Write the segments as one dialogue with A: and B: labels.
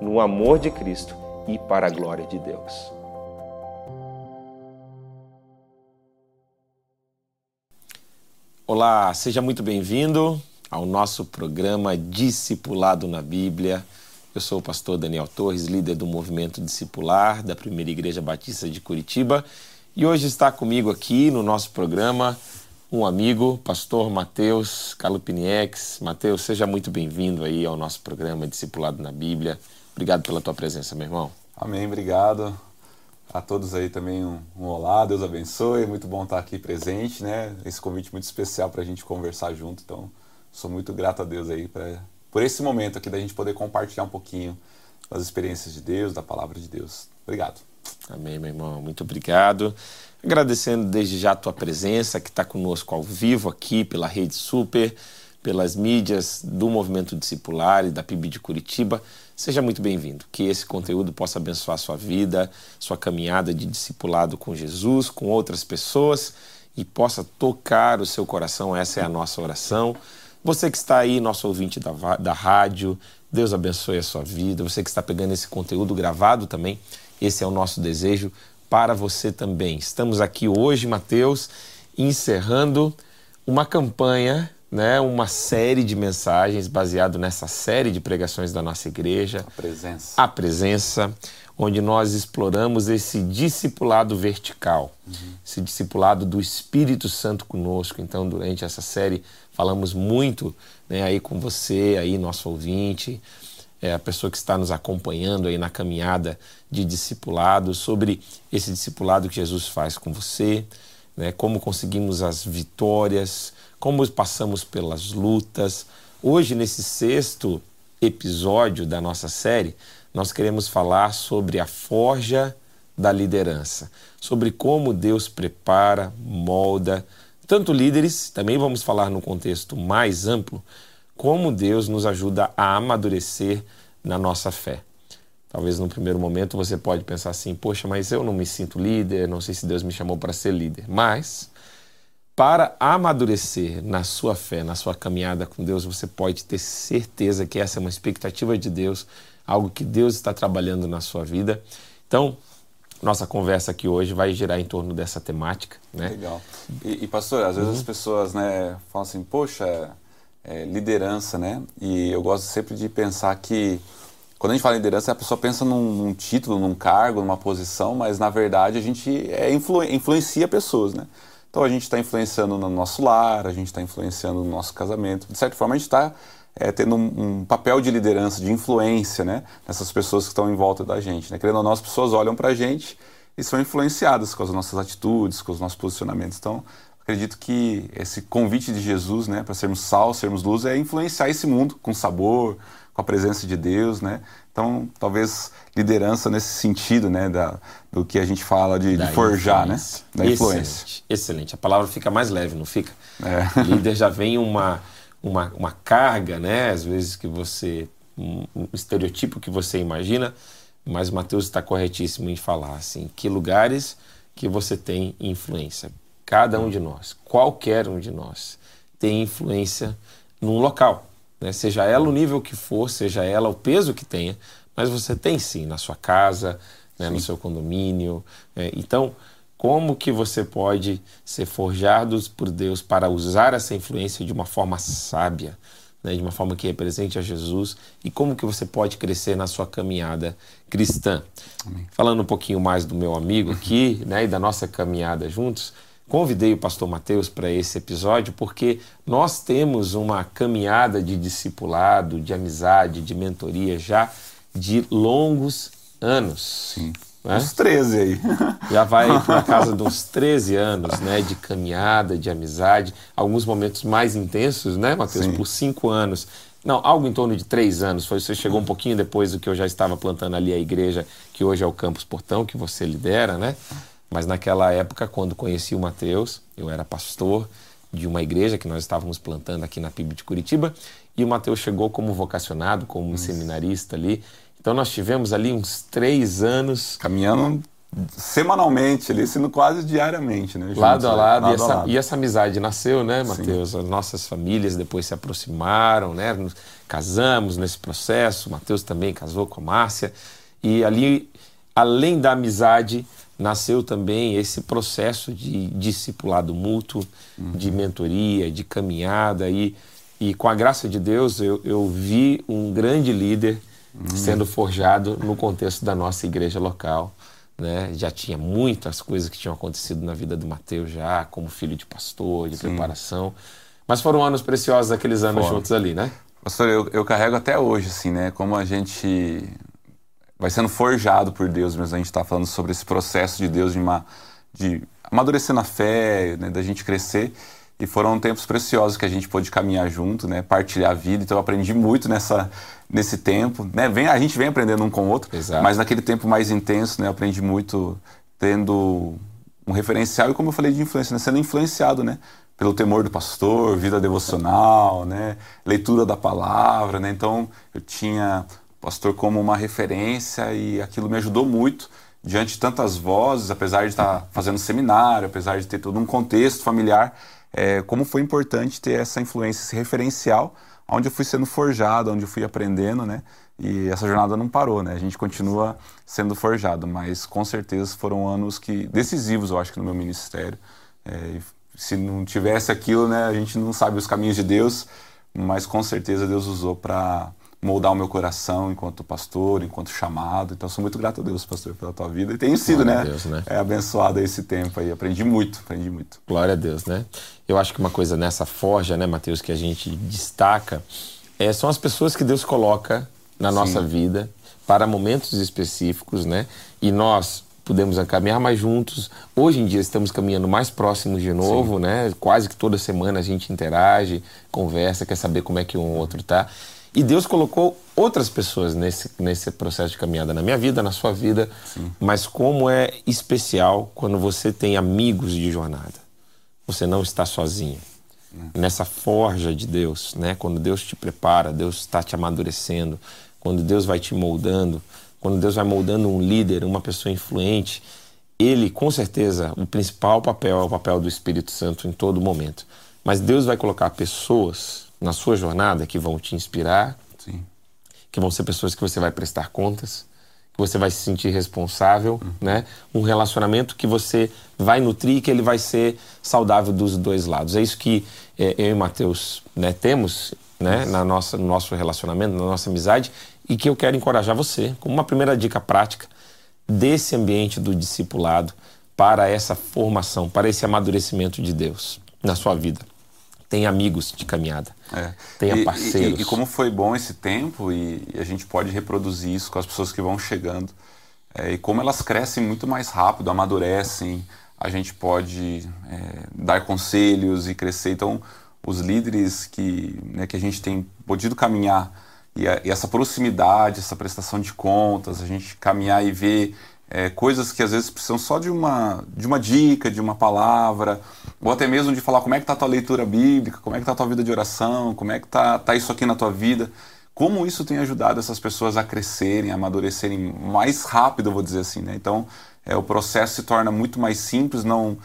A: no amor de Cristo e para a glória de Deus. Olá, seja muito bem-vindo ao nosso programa Discipulado na Bíblia. Eu sou o pastor Daniel Torres, líder do movimento discipular da Primeira Igreja Batista de Curitiba, e hoje está comigo aqui no nosso programa um amigo, pastor Mateus Calupiniex. Mateus, seja muito bem-vindo aí ao nosso programa Discipulado na Bíblia. Obrigado pela tua presença, meu irmão.
B: Amém, obrigado. A todos aí também um, um olá, Deus abençoe. Muito bom estar aqui presente, né? Esse convite muito especial para a gente conversar junto. Então, sou muito grato a Deus aí pra, por esse momento aqui da gente poder compartilhar um pouquinho das experiências de Deus, da palavra de Deus. Obrigado.
A: Amém, meu irmão. Muito obrigado. Agradecendo desde já a tua presença, que está conosco ao vivo aqui pela Rede Super, pelas mídias do Movimento Discipular e da PIB de Curitiba. Seja muito bem-vindo. Que esse conteúdo possa abençoar sua vida, sua caminhada de discipulado com Jesus, com outras pessoas e possa tocar o seu coração. Essa é a nossa oração. Você que está aí, nosso ouvinte da, da rádio, Deus abençoe a sua vida. Você que está pegando esse conteúdo gravado também, esse é o nosso desejo para você também. Estamos aqui hoje, Mateus, encerrando uma campanha né, uma série de mensagens baseado nessa série de pregações da nossa igreja.
B: A presença.
A: A presença, onde nós exploramos esse discipulado vertical, uhum. esse discipulado do Espírito Santo conosco. Então, durante essa série, falamos muito né, aí com você, aí nosso ouvinte, é, a pessoa que está nos acompanhando aí na caminhada de discipulado, sobre esse discipulado que Jesus faz com você, né, como conseguimos as vitórias, como passamos pelas lutas. Hoje, nesse sexto episódio da nossa série, nós queremos falar sobre a forja da liderança, sobre como Deus prepara, molda, tanto líderes, também vamos falar no contexto mais amplo, como Deus nos ajuda a amadurecer na nossa fé. Talvez no primeiro momento você pode pensar assim: poxa, mas eu não me sinto líder, não sei se Deus me chamou para ser líder. Mas para amadurecer na sua fé, na sua caminhada com Deus, você pode ter certeza que essa é uma expectativa de Deus, algo que Deus está trabalhando na sua vida. Então, nossa conversa aqui hoje vai girar em torno dessa temática. Né?
B: Legal. E, e pastor, às vezes uhum. as pessoas né, falam assim, poxa, é, liderança, né? E eu gosto sempre de pensar que quando a gente fala em liderança, a pessoa pensa num, num título, num cargo, numa posição, mas na verdade a gente é, influ, influencia pessoas, né? Então a gente está influenciando no nosso lar, a gente está influenciando no nosso casamento. De certa forma, a gente está é, tendo um, um, papel de liderança, de influência, né? Nessas pessoas que estão em volta da gente. Né? Querendo ou não, as pessoas olham para a gente e são influenciadas com as nossas atitudes, com os nossos posicionamentos. Então, acredito que esse convite de Jesus, né, para sermos sal, sermos luz, é influenciar esse mundo com sabor, com a presença de Deus, né? Então, talvez liderança nesse sentido, né, da, do que a gente fala de, de forjar, né?
A: Da influência. Excelente, excelente. A palavra fica mais leve, não fica? É. Líder já vem uma, uma, uma carga, né? Às vezes que você um, um estereotipo que você imagina, mas Mateus está corretíssimo em falar assim, que lugares que você tem influência. Cada um de nós, qualquer um de nós, tem influência num local né? seja ela o nível que for, seja ela o peso que tenha, mas você tem sim na sua casa, né, no seu condomínio. É, então, como que você pode ser forjado por Deus para usar essa influência de uma forma sábia, né, de uma forma que represente a Jesus e como que você pode crescer na sua caminhada cristã. Amém. Falando um pouquinho mais do meu amigo aqui, né, e da nossa caminhada juntos, convidei o pastor Mateus para esse episódio porque nós temos uma caminhada de discipulado, de amizade, de mentoria já de longos anos.
B: Sim. Né? Uns 13 aí.
A: Já vai para casa uns 13 anos, né? De caminhada, de amizade. Alguns momentos mais intensos, né, Matheus? Por cinco anos. Não, algo em torno de três anos. Foi, você chegou um pouquinho depois do que eu já estava plantando ali a igreja, que hoje é o Campus Portão, que você lidera, né? Mas naquela época, quando conheci o Mateus, eu era pastor de uma igreja que nós estávamos plantando aqui na PIB de Curitiba, e o Mateus chegou como vocacionado, como um seminarista ali. Então nós tivemos ali uns três anos.
B: Caminhando semanalmente, ali, sendo quase diariamente, né?
A: lado a né? lado. lado, e, essa, lado. e essa amizade nasceu, né, Matheus? As nossas famílias depois se aproximaram, né? Nos casamos nesse processo. O Matheus também casou com a Márcia. E ali, além da amizade, nasceu também esse processo de discipulado mútuo, uhum. de mentoria, de caminhada. E, e com a graça de Deus, eu, eu vi um grande líder uhum. sendo forjado no contexto da nossa igreja local. Né? Já tinha muitas coisas que tinham acontecido na vida do Mateus já, como filho de pastor, de Sim. preparação. Mas foram anos preciosos aqueles anos Fora. juntos ali, né?
B: Pastor, eu, eu carrego até hoje, assim, né? Como a gente vai sendo forjado por Deus mesmo. A gente está falando sobre esse processo de Deus de, uma, de amadurecer na fé, né? da gente crescer. E foram tempos preciosos que a gente pôde caminhar junto, né? Partilhar a vida. Então eu aprendi muito nessa, nesse tempo, né? Vem, a gente vem aprendendo um com o outro, Exato. mas naquele tempo mais intenso, né? Eu aprendi muito tendo um referencial e como eu falei de influência, né? Sendo influenciado, né? Pelo temor do pastor, vida devocional, né? Leitura da palavra, né? Então eu tinha pastor como uma referência e aquilo me ajudou muito diante de tantas vozes, apesar de estar fazendo seminário, apesar de ter todo um contexto familiar, é, como foi importante ter essa influência, esse referencial, onde eu fui sendo forjado, onde eu fui aprendendo, né? E essa jornada não parou, né? A gente continua sendo forjado, mas com certeza foram anos que decisivos, eu acho que no meu ministério. É, se não tivesse aquilo, né? A gente não sabe os caminhos de Deus, mas com certeza Deus usou para moldar o meu coração enquanto pastor, enquanto chamado. Então, sou muito grato a Deus, pastor, pela tua vida. E tenho sido, Glória né, Deus, né? É, abençoado esse tempo aí. Aprendi muito, aprendi muito.
A: Glória a Deus, né? Eu acho que uma coisa nessa forja, né, Mateus, que a gente destaca, é, são as pessoas que Deus coloca na Sim. nossa vida para momentos específicos, né? E nós podemos caminhar mais juntos. Hoje em dia estamos caminhando mais próximos de novo, Sim. né? Quase que toda semana a gente interage, conversa, quer saber como é que um outro tá. E Deus colocou outras pessoas nesse, nesse processo de caminhada na minha vida, na sua vida. Sim. Mas como é especial quando você tem amigos de jornada. Você não está sozinho. É. Nessa forja de Deus, né? Quando Deus te prepara, Deus está te amadurecendo, quando Deus vai te moldando, quando Deus vai moldando um líder, uma pessoa influente, ele, com certeza, o principal papel é o papel do Espírito Santo em todo momento. Mas Deus vai colocar pessoas na sua jornada que vão te inspirar, Sim. que vão ser pessoas que você vai prestar contas, que você vai se sentir responsável, uhum. né? Um relacionamento que você vai nutrir, que ele vai ser saudável dos dois lados. É isso que é, eu e Mateus né, temos, né? Na nossa, no nosso relacionamento, na nossa amizade, e que eu quero encorajar você, como uma primeira dica prática desse ambiente do discipulado para essa formação, para esse amadurecimento de Deus na sua vida tem amigos de caminhada, é. tenha parceiros.
B: E, e, e, como foi bom esse tempo e, e, a gente pode reproduzir isso com as pessoas que vão chegando é, e como elas crescem muito mais rápido, amadurecem, a gente pode é, dar conselhos e crescer. Então, os líderes que, né, que a gente tem podido caminhar e, a, e essa proximidade, essa prestação de contas, a gente caminhar e ver é, coisas que às vezes precisam só de uma, de uma dica, de uma palavra, ou até mesmo de falar como é que está a tua leitura bíblica, como é que está a tua vida de oração, como é que está tá isso aqui na tua vida. Como isso tem ajudado essas pessoas a crescerem, a amadurecerem mais rápido, eu vou dizer assim, né? Então, é, o processo se torna muito mais simples, não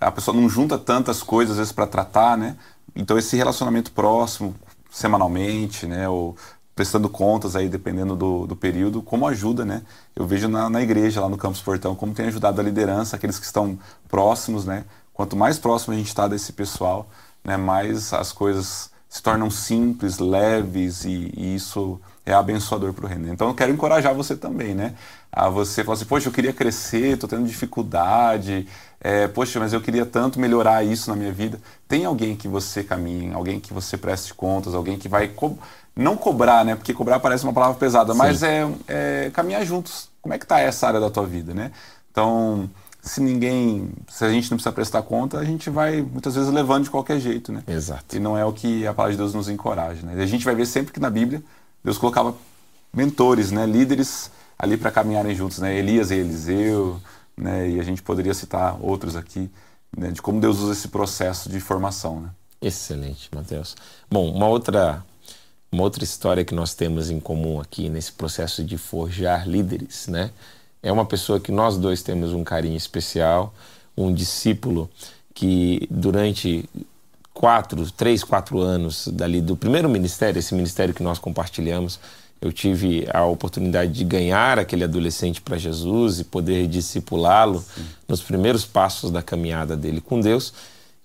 B: a pessoa não junta tantas coisas às vezes para tratar, né? Então, esse relacionamento próximo, semanalmente, né? Ou prestando contas aí, dependendo do, do período, como ajuda, né? Eu vejo na, na igreja, lá no Campus Portão, como tem ajudado a liderança, aqueles que estão próximos, né? Quanto mais próximo a gente está desse pessoal, né, mais as coisas se tornam simples, leves e, e isso é abençoador para o reino. Então eu quero encorajar você também, né? A você falar assim, poxa, eu queria crescer, estou tendo dificuldade, é, poxa, mas eu queria tanto melhorar isso na minha vida. Tem alguém que você caminhe, alguém que você preste contas, alguém que vai não cobrar, né? Porque cobrar parece uma palavra pesada, Sim. mas é, é, caminhar juntos. Como é que está essa área da tua vida, né? Então, se ninguém, se a gente não precisa prestar conta, a gente vai muitas vezes levando de qualquer jeito, né?
A: Exato.
B: E não é o que a palavra de Deus nos encoraja, né? A gente vai ver sempre que na Bíblia Deus colocava mentores, né? Líderes ali para caminharem juntos, né? Elias e Eliseu, né? E a gente poderia citar outros aqui, né? De como Deus usa esse processo de formação, né?
A: Excelente, Mateus. Bom, uma outra uma outra história que nós temos em comum aqui nesse processo de forjar líderes, né? É uma pessoa que nós dois temos um carinho especial, um discípulo que durante quatro, três, quatro anos dali do primeiro ministério, esse ministério que nós compartilhamos, eu tive a oportunidade de ganhar aquele adolescente para Jesus e poder discipulá-lo nos primeiros passos da caminhada dele com Deus.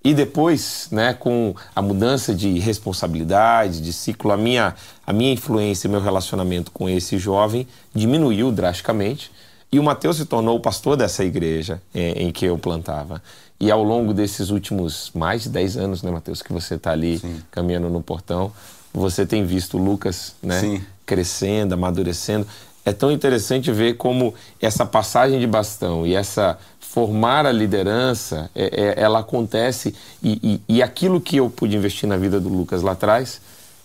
A: E depois, né, com a mudança de responsabilidade, de ciclo, a minha, a minha influência, meu relacionamento com esse jovem diminuiu drasticamente. E o Mateus se tornou o pastor dessa igreja é, em que eu plantava. E ao longo desses últimos mais de 10 anos, né, Mateus, que você está ali Sim. caminhando no portão, você tem visto o Lucas né, crescendo, amadurecendo. É tão interessante ver como essa passagem de bastão e essa formar a liderança, é, é, ela acontece e, e, e, aquilo que eu pude investir na vida do Lucas lá atrás,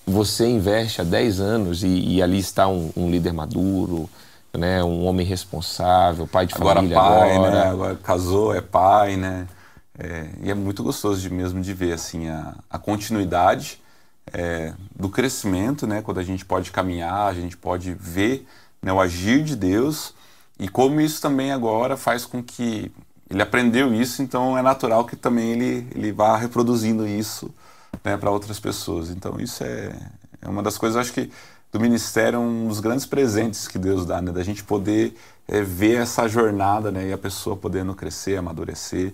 A: você investe há 10 anos e, e ali está um, um, líder maduro, né, um homem responsável, pai de
B: agora
A: família
B: pai,
A: agora.
B: Né? Agora casou, é pai, né? É, e é muito gostoso de mesmo de ver assim a, a continuidade é, do crescimento, né? Quando a gente pode caminhar, a gente pode ver né, o agir de Deus e como isso também agora faz com que ele aprendeu isso, então é natural que também ele, ele vá reproduzindo isso né, para outras pessoas. Então isso é, é uma das coisas, acho que do ministério é um dos grandes presentes que Deus dá, né, da gente poder é, ver essa jornada né, e a pessoa podendo crescer, amadurecer.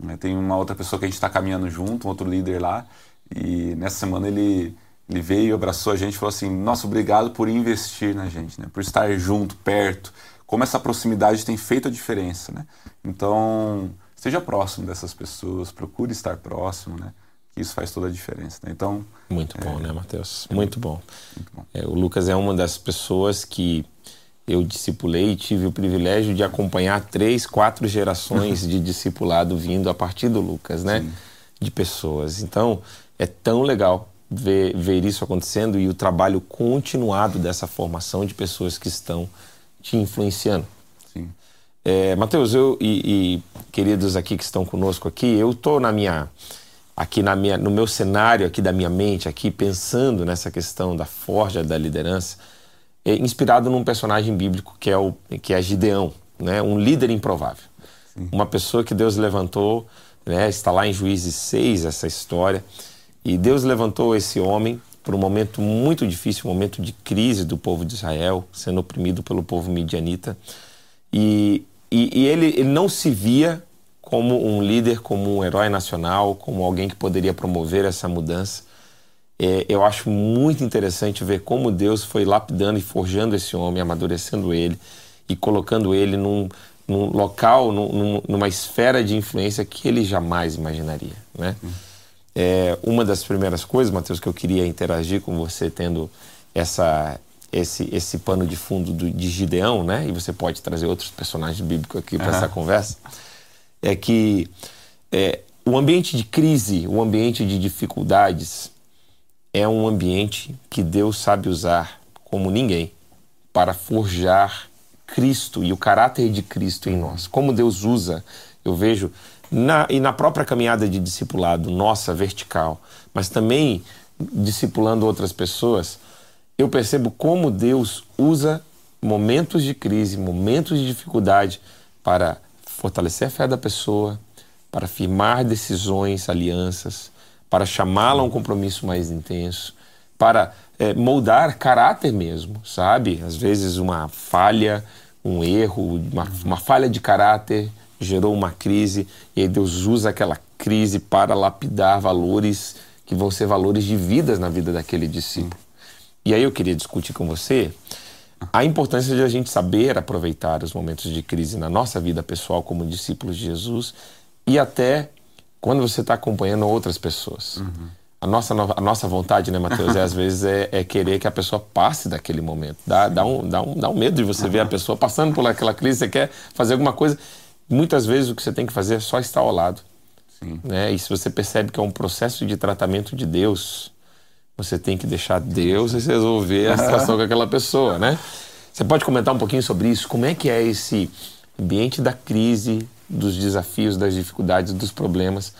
B: Né. Tem uma outra pessoa que a gente está caminhando junto, um outro líder lá, e nessa semana ele, ele veio, abraçou a gente e falou assim: Nossa, obrigado por investir na gente, né, por estar junto, perto como essa proximidade tem feito a diferença, né? Então, esteja próximo dessas pessoas, procure estar próximo, né? Que isso faz toda a diferença. Né? Então,
A: muito bom, é, né, Matheus? É muito bom. Muito bom. É, o Lucas é uma das pessoas que eu discipulei e tive o privilégio de acompanhar três, quatro gerações de discipulado vindo a partir do Lucas, né? Sim. De pessoas. Então, é tão legal ver, ver isso acontecendo e o trabalho continuado dessa formação de pessoas que estão te influenciando.
B: Sim.
A: É, Mateus, eu e, e, queridos aqui que estão conosco aqui, eu estou na minha aqui na minha no meu cenário aqui da minha mente aqui pensando nessa questão da forja da liderança, é, inspirado num personagem bíblico que é o que é Gideão, né, um líder improvável, Sim. uma pessoa que Deus levantou, né, está lá em Juízes 6 essa história, e Deus levantou esse homem por um momento muito difícil, um momento de crise do povo de Israel, sendo oprimido pelo povo midianita. E, e, e ele, ele não se via como um líder, como um herói nacional, como alguém que poderia promover essa mudança. É, eu acho muito interessante ver como Deus foi lapidando e forjando esse homem, amadurecendo ele e colocando ele num, num local, num, numa esfera de influência que ele jamais imaginaria, né? Uhum. É, uma das primeiras coisas, Matheus, que eu queria interagir com você, tendo essa, esse, esse pano de fundo do, de Gideão, né? E você pode trazer outros personagens bíblicos aqui para uhum. essa conversa, é que é, o ambiente de crise, o ambiente de dificuldades, é um ambiente que Deus sabe usar como ninguém para forjar Cristo e o caráter de Cristo em nós. Como Deus usa, eu vejo na, e na própria caminhada de discipulado nossa, vertical, mas também discipulando outras pessoas, eu percebo como Deus usa momentos de crise, momentos de dificuldade para fortalecer a fé da pessoa, para firmar decisões, alianças, para chamá-la a um compromisso mais intenso, para é, moldar caráter mesmo, sabe? Às vezes uma falha, um erro, uma, uma falha de caráter gerou uma crise e aí Deus usa aquela crise para lapidar valores que vão ser valores de vidas na vida daquele discípulo. E aí eu queria discutir com você a importância de a gente saber aproveitar os momentos de crise na nossa vida pessoal como discípulos de Jesus e até quando você está acompanhando outras pessoas. Uhum. A, nossa, a nossa vontade, né, Mateus, é, às vezes é, é, querer que a pessoa passe daquele momento. Dá, dá, um, dá, um, dá um medo de você ver a pessoa passando por aquela crise, você quer fazer alguma coisa. Muitas vezes o que você tem que fazer é só estar ao lado. Sim. Né? E se você percebe que é um processo de tratamento de Deus, você tem que deixar Deus resolver a situação com aquela pessoa, né? Você pode comentar um pouquinho sobre isso? Como é que é esse ambiente da crise, dos desafios, das dificuldades, dos problemas,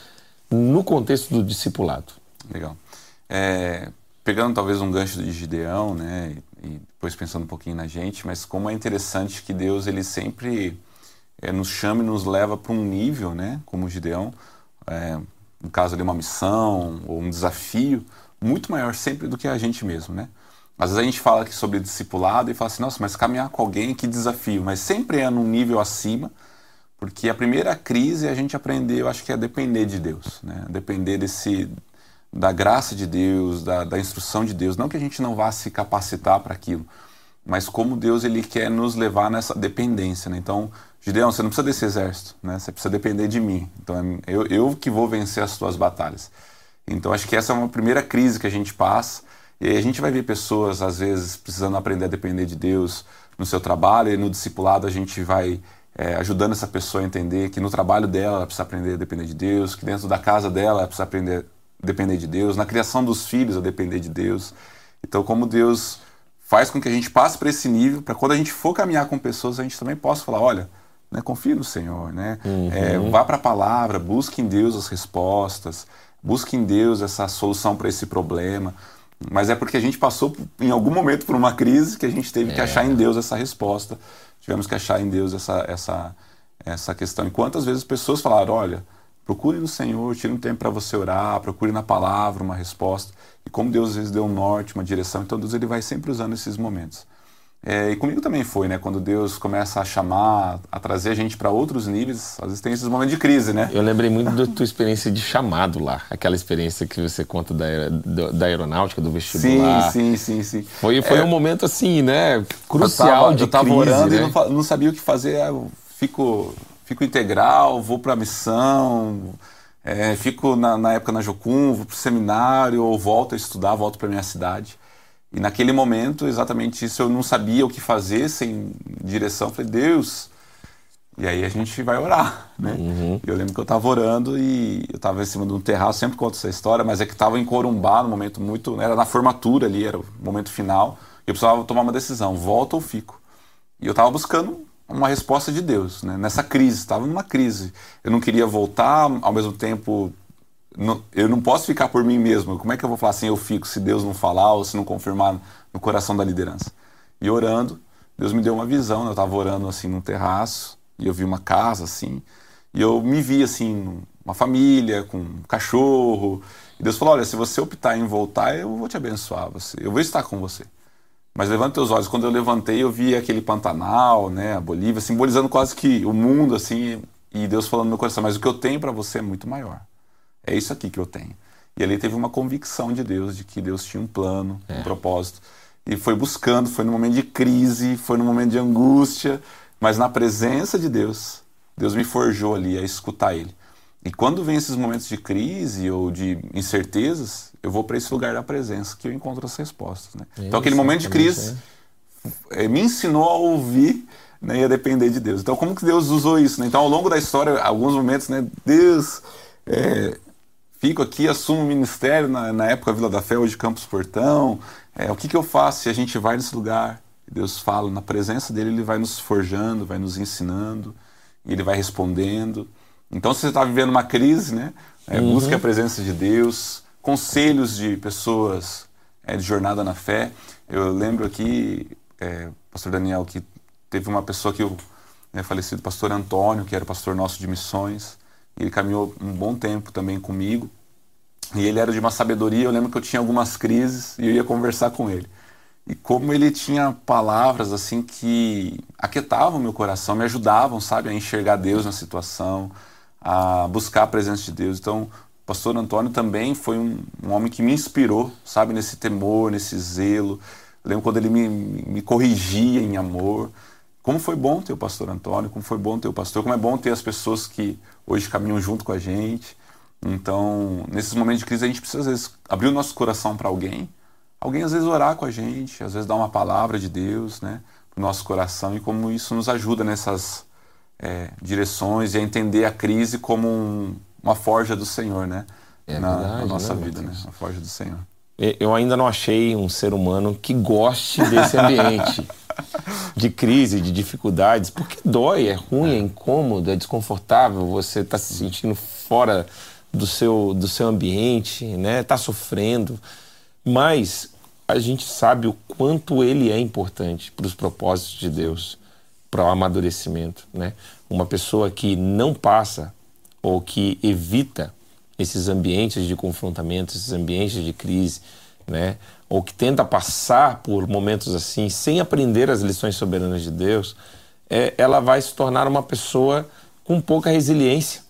A: no contexto do discipulado?
B: Legal. É, pegando talvez um gancho de Gideão, né, e depois pensando um pouquinho na gente, mas como é interessante que Deus ele sempre é, nos chama e nos leva para um nível, né, como Gideão, é, no caso ali uma missão ou um desafio muito maior sempre do que a gente mesmo, né? Às vezes a gente fala aqui sobre discipulado e fala assim, nossa, mas caminhar com alguém, que desafio. Mas sempre é num nível acima, porque a primeira crise a gente aprendeu, eu acho que é depender de Deus, né? Depender desse, da graça de Deus, da, da instrução de Deus. Não que a gente não vá se capacitar para aquilo, mas como Deus ele quer nos levar nessa dependência, né? Então, Gideão, você não precisa desse exército, né? Você precisa depender de mim. Então, é eu, eu que vou vencer as tuas batalhas. Então, acho que essa é uma primeira crise que a gente passa e a gente vai ver pessoas, às vezes, precisando aprender a depender de Deus no seu trabalho, e no discipulado a gente vai é, ajudando essa pessoa a entender que no trabalho dela ela precisa aprender a depender de Deus, que dentro da casa dela ela precisa aprender a depender de Deus, na criação dos filhos a depender de Deus. Então, como Deus faz com que a gente passe para esse nível, para quando a gente for caminhar com pessoas, a gente também possa falar: olha, né, confie no Senhor, né? Uhum. É, vá para a palavra, busque em Deus as respostas, busque em Deus essa solução para esse problema. Mas é porque a gente passou em algum momento por uma crise que a gente teve é. que achar em Deus essa resposta. Tivemos que achar em Deus essa, essa, essa questão. E quantas vezes pessoas falaram: olha, procure no Senhor, tire um tempo para você orar, procure na palavra uma resposta. E como Deus às vezes deu um norte, uma direção, então Deus ele vai sempre usando esses momentos. É, e comigo também foi, né? Quando Deus começa a chamar, a trazer a gente para outros níveis, às vezes tem esses momentos de crise, né?
A: Eu lembrei muito da tua experiência de chamado lá, aquela experiência que você conta da, da aeronáutica, do vestibular.
B: Sim, sim, sim, sim.
A: Foi, foi é, um momento assim, né? Crucial eu tava, de
B: eu tava
A: crise,
B: orando
A: né?
B: e não, não, sabia o que fazer. Eu fico, fico integral, vou para a missão, é, fico na, na época na Jocum, vou para o seminário, ou volto a estudar, volto para minha cidade. E naquele momento, exatamente isso, eu não sabia o que fazer sem direção. Falei, Deus. E aí a gente vai orar, né? Uhum. Eu lembro que eu estava orando e eu estava em cima de um terraço, sempre conto essa história, mas é que estava em Corumbá, no momento muito. Era na formatura ali, era o momento final. E eu precisava tomar uma decisão: volto ou fico? E eu estava buscando uma resposta de Deus, né? Nessa crise, estava numa crise. Eu não queria voltar, ao mesmo tempo não, eu não posso ficar por mim mesmo. Como é que eu vou falar assim, eu fico, se Deus não falar ou se não confirmar no coração da liderança? E orando, Deus me deu uma visão. Né? Eu estava orando assim num terraço e eu vi uma casa assim. E eu me vi assim, uma família, com um cachorro. E Deus falou: Olha, se você optar em voltar, eu vou te abençoar. Você, eu vou estar com você. Mas levanta teus olhos. Quando eu levantei, eu vi aquele Pantanal, né, a Bolívia, simbolizando quase que o mundo assim. E Deus falando no meu coração: Mas o que eu tenho para você é muito maior. É isso aqui que eu tenho. E ali teve uma convicção de Deus, de que Deus tinha um plano, é. um propósito. E foi buscando, foi no momento de crise, foi no momento de angústia, mas na presença de Deus, Deus me forjou ali a escutar Ele. E quando vem esses momentos de crise ou de incertezas, eu vou para esse lugar da presença que eu encontro as respostas. Né? Isso, então, aquele momento de crise é. me ensinou a ouvir né, e a depender de Deus. Então, como que Deus usou isso? Né? Então, ao longo da história, alguns momentos, né, Deus é, fico aqui, assumo o ministério na, na época Vila da Fé, hoje Campos Portão. É, o que, que eu faço se a gente vai nesse lugar? Deus fala, na presença dele, ele vai nos forjando, vai nos ensinando, e ele vai respondendo. Então, se você está vivendo uma crise, né, é, uhum. busque a presença de Deus, conselhos de pessoas é, de jornada na fé. Eu lembro aqui, é, pastor Daniel, que teve uma pessoa que o né, falecido pastor Antônio, que era pastor nosso de missões, ele caminhou um bom tempo também comigo. E ele era de uma sabedoria. Eu lembro que eu tinha algumas crises e eu ia conversar com ele. E como ele tinha palavras assim que aquietavam meu coração, me ajudavam, sabe, a enxergar Deus na situação, a buscar a presença de Deus. Então, o pastor Antônio também foi um, um, homem que me inspirou, sabe, nesse temor, nesse zelo. Eu lembro quando ele me, me corrigia em amor. Como foi bom ter o pastor Antônio, como foi bom ter o pastor, como é bom ter as pessoas que hoje caminham junto com a gente. Então, nesses momentos de crise, a gente precisa, às vezes, abrir o nosso coração para alguém. Alguém, às vezes, orar com a gente, às vezes, dar uma palavra de Deus, né, para o nosso coração e como isso nos ajuda nessas é, direções e a entender a crise como um, uma forja do Senhor, né? É na, verdade, na nossa né, vida, né? A forja do Senhor.
A: Eu ainda não achei um ser humano que goste desse ambiente de crise, de dificuldades, porque dói, é ruim, é incômodo, é desconfortável, você está se sentindo fora do seu, do seu ambiente, né? Está sofrendo. Mas a gente sabe o quanto ele é importante para os propósitos de Deus, para o amadurecimento, né? Uma pessoa que não passa ou que evita esses ambientes de confrontamento, esses ambientes de crise, né? Ou que tenta passar por momentos assim sem aprender as lições soberanas de Deus, é, ela vai se tornar uma pessoa com pouca resiliência,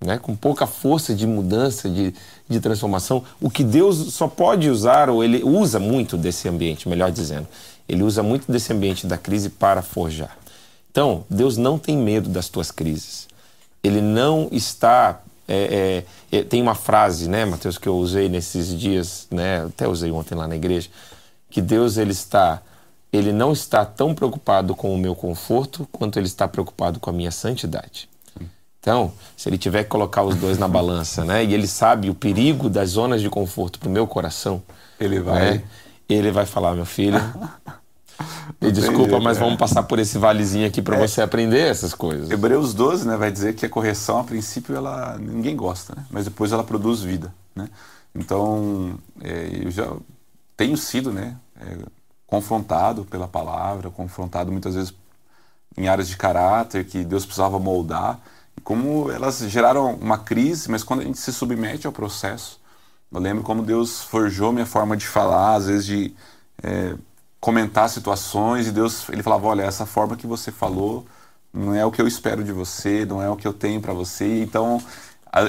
A: né? Com pouca força de mudança, de, de transformação. O que Deus só pode usar, ou ele usa muito desse ambiente, melhor dizendo, ele usa muito desse ambiente da crise para forjar. Então, Deus não tem medo das tuas crises. Ele não está é, é, é, tem uma frase, né, Mateus, que eu usei nesses dias, né, até usei ontem lá na igreja, que Deus ele está, ele não está tão preocupado com o meu conforto quanto ele está preocupado com a minha santidade. Então, se ele tiver que colocar os dois na balança, né, e ele sabe o perigo das zonas de conforto para o meu coração,
B: ele vai,
A: né, ele vai falar, meu filho, e desculpa, mas vamos passar por esse valezinho aqui para é. você aprender essas coisas.
B: Hebreus 12, né, vai dizer que a correção, a princípio, ela ninguém gosta, né? mas depois ela produz vida, né? Então, é, eu já tenho sido, né, é, confrontado pela palavra, confrontado muitas vezes em áreas de caráter que Deus precisava moldar, como elas geraram uma crise, mas quando a gente se submete ao processo, eu lembro como Deus forjou minha forma de falar, às vezes de é, comentar situações e Deus ele falava olha essa forma que você falou não é o que eu espero de você não é o que eu tenho para você então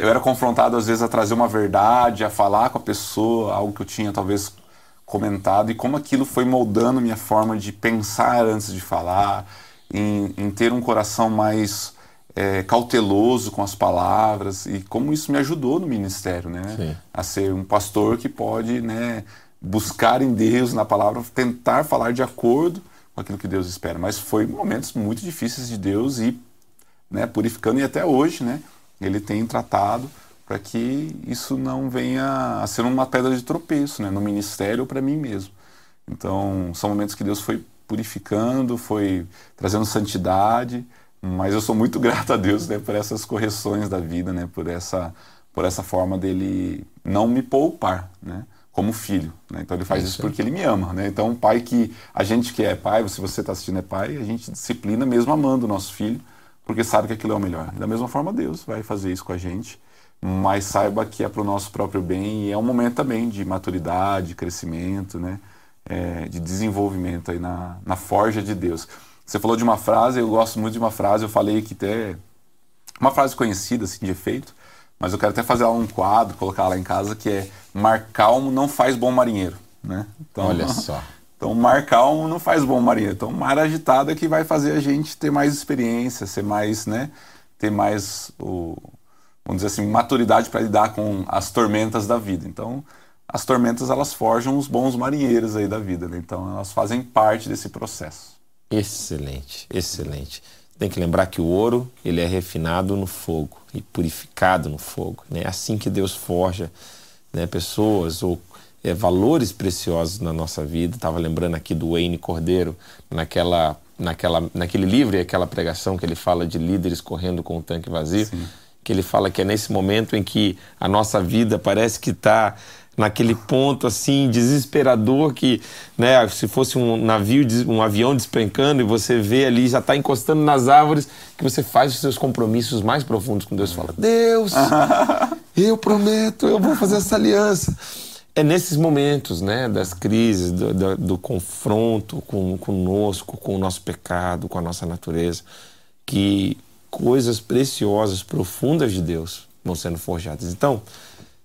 B: eu era confrontado às vezes a trazer uma verdade a falar com a pessoa algo que eu tinha talvez comentado e como aquilo foi moldando minha forma de pensar antes de falar em, em ter um coração mais é, cauteloso com as palavras e como isso me ajudou no ministério né Sim. a ser um pastor que pode né buscar em Deus, na palavra, tentar falar de acordo com aquilo que Deus espera. Mas foi momentos muito difíceis de Deus e né, purificando, e até hoje né, ele tem tratado para que isso não venha a ser uma pedra de tropeço né, no ministério ou para mim mesmo. Então, são momentos que Deus foi purificando, foi trazendo santidade, mas eu sou muito grato a Deus né, por essas correções da vida, né, por, essa, por essa forma dele não me poupar. Né? Como filho. Né? Então ele faz isso, isso porque ele me ama. Né? Então um pai que a gente que é pai, se você está assistindo é pai, a gente disciplina mesmo amando o nosso filho, porque sabe que aquilo é o melhor. Da mesma forma Deus vai fazer isso com a gente, mas saiba que é para o nosso próprio bem e é um momento também de maturidade, de crescimento, né? É, de desenvolvimento aí na, na forja de Deus. Você falou de uma frase, eu gosto muito de uma frase, eu falei que até uma frase conhecida assim de efeito, mas eu quero até fazer um quadro, colocar lá em casa, que é Mar calmo não faz bom marinheiro. Né?
A: Então, Olha só.
B: Então, mar calmo não faz bom marinheiro. Então, mar agitado é que vai fazer a gente ter mais experiência, ser mais, né? Ter mais, o, vamos dizer assim, maturidade para lidar com as tormentas da vida. Então, as tormentas elas forjam os bons marinheiros aí da vida. Né? Então, elas fazem parte desse processo.
A: Excelente, excelente tem que lembrar que o ouro ele é refinado no fogo e purificado no fogo. Né? É assim que Deus forja né, pessoas ou é, valores preciosos na nossa vida. Estava lembrando aqui do Wayne Cordeiro, naquela, naquela, naquele livro e aquela pregação que ele fala de líderes correndo com o tanque vazio, Sim. que ele fala que é nesse momento em que a nossa vida parece que está naquele ponto assim desesperador que, né, se fosse um navio, um avião despencando e você vê ali já está encostando nas árvores, que você faz os seus compromissos mais profundos com Deus, fala: "Deus, eu prometo, eu vou fazer essa aliança". É nesses momentos, né, das crises, do, do, do confronto com conosco, com o nosso pecado, com a nossa natureza, que coisas preciosas, profundas de Deus vão sendo forjadas. Então,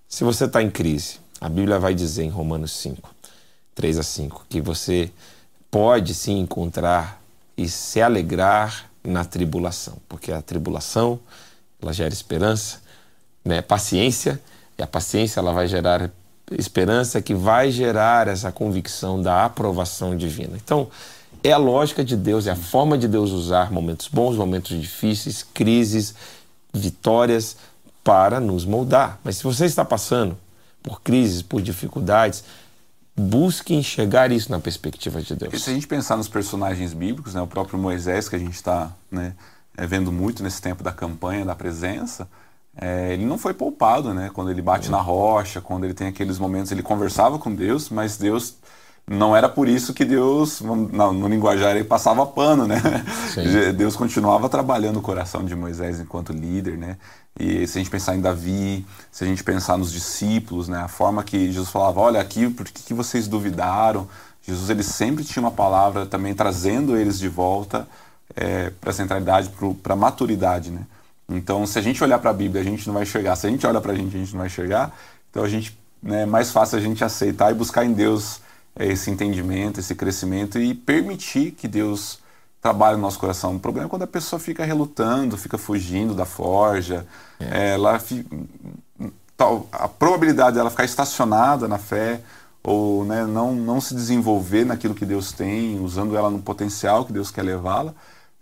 A: se você está em crise, a Bíblia vai dizer em Romanos 5, 3 a 5, que você pode se encontrar e se alegrar na tribulação, porque a tribulação ela gera esperança, né? paciência, e a paciência ela vai gerar esperança que vai gerar essa convicção da aprovação divina. Então, é a lógica de Deus, é a forma de Deus usar momentos bons, momentos difíceis, crises, vitórias para nos moldar. Mas se você está passando por crises, por dificuldades, busque enxergar isso na perspectiva de Deus.
B: E se a gente pensar nos personagens bíblicos, né, o próprio Moisés, que a gente está né, é, vendo muito nesse tempo da campanha, da presença, é, ele não foi poupado, né? Quando ele bate na rocha, quando ele tem aqueles momentos, ele conversava com Deus, mas Deus não era por isso que Deus, no, no linguajar, ele passava pano, né? Sim. Deus continuava trabalhando o coração de Moisés enquanto líder, né? E se a gente pensar em Davi, se a gente pensar nos discípulos, né? A forma que Jesus falava, olha aqui, por que, que vocês duvidaram? Jesus, ele sempre tinha uma palavra também trazendo eles de volta é, para a centralidade, para a maturidade, né? Então, se a gente olhar para a Bíblia, a gente não vai enxergar. Se a gente olha para a gente, a gente não vai enxergar. Então, a gente, né, é mais fácil a gente aceitar e buscar em Deus esse entendimento, esse crescimento e permitir que Deus trabalhe no nosso coração. O problema é quando a pessoa fica relutando, fica fugindo da forja, é. ela tal, a probabilidade dela ficar estacionada na fé ou né, não, não se desenvolver naquilo que Deus tem, usando ela no potencial que Deus quer levá-la,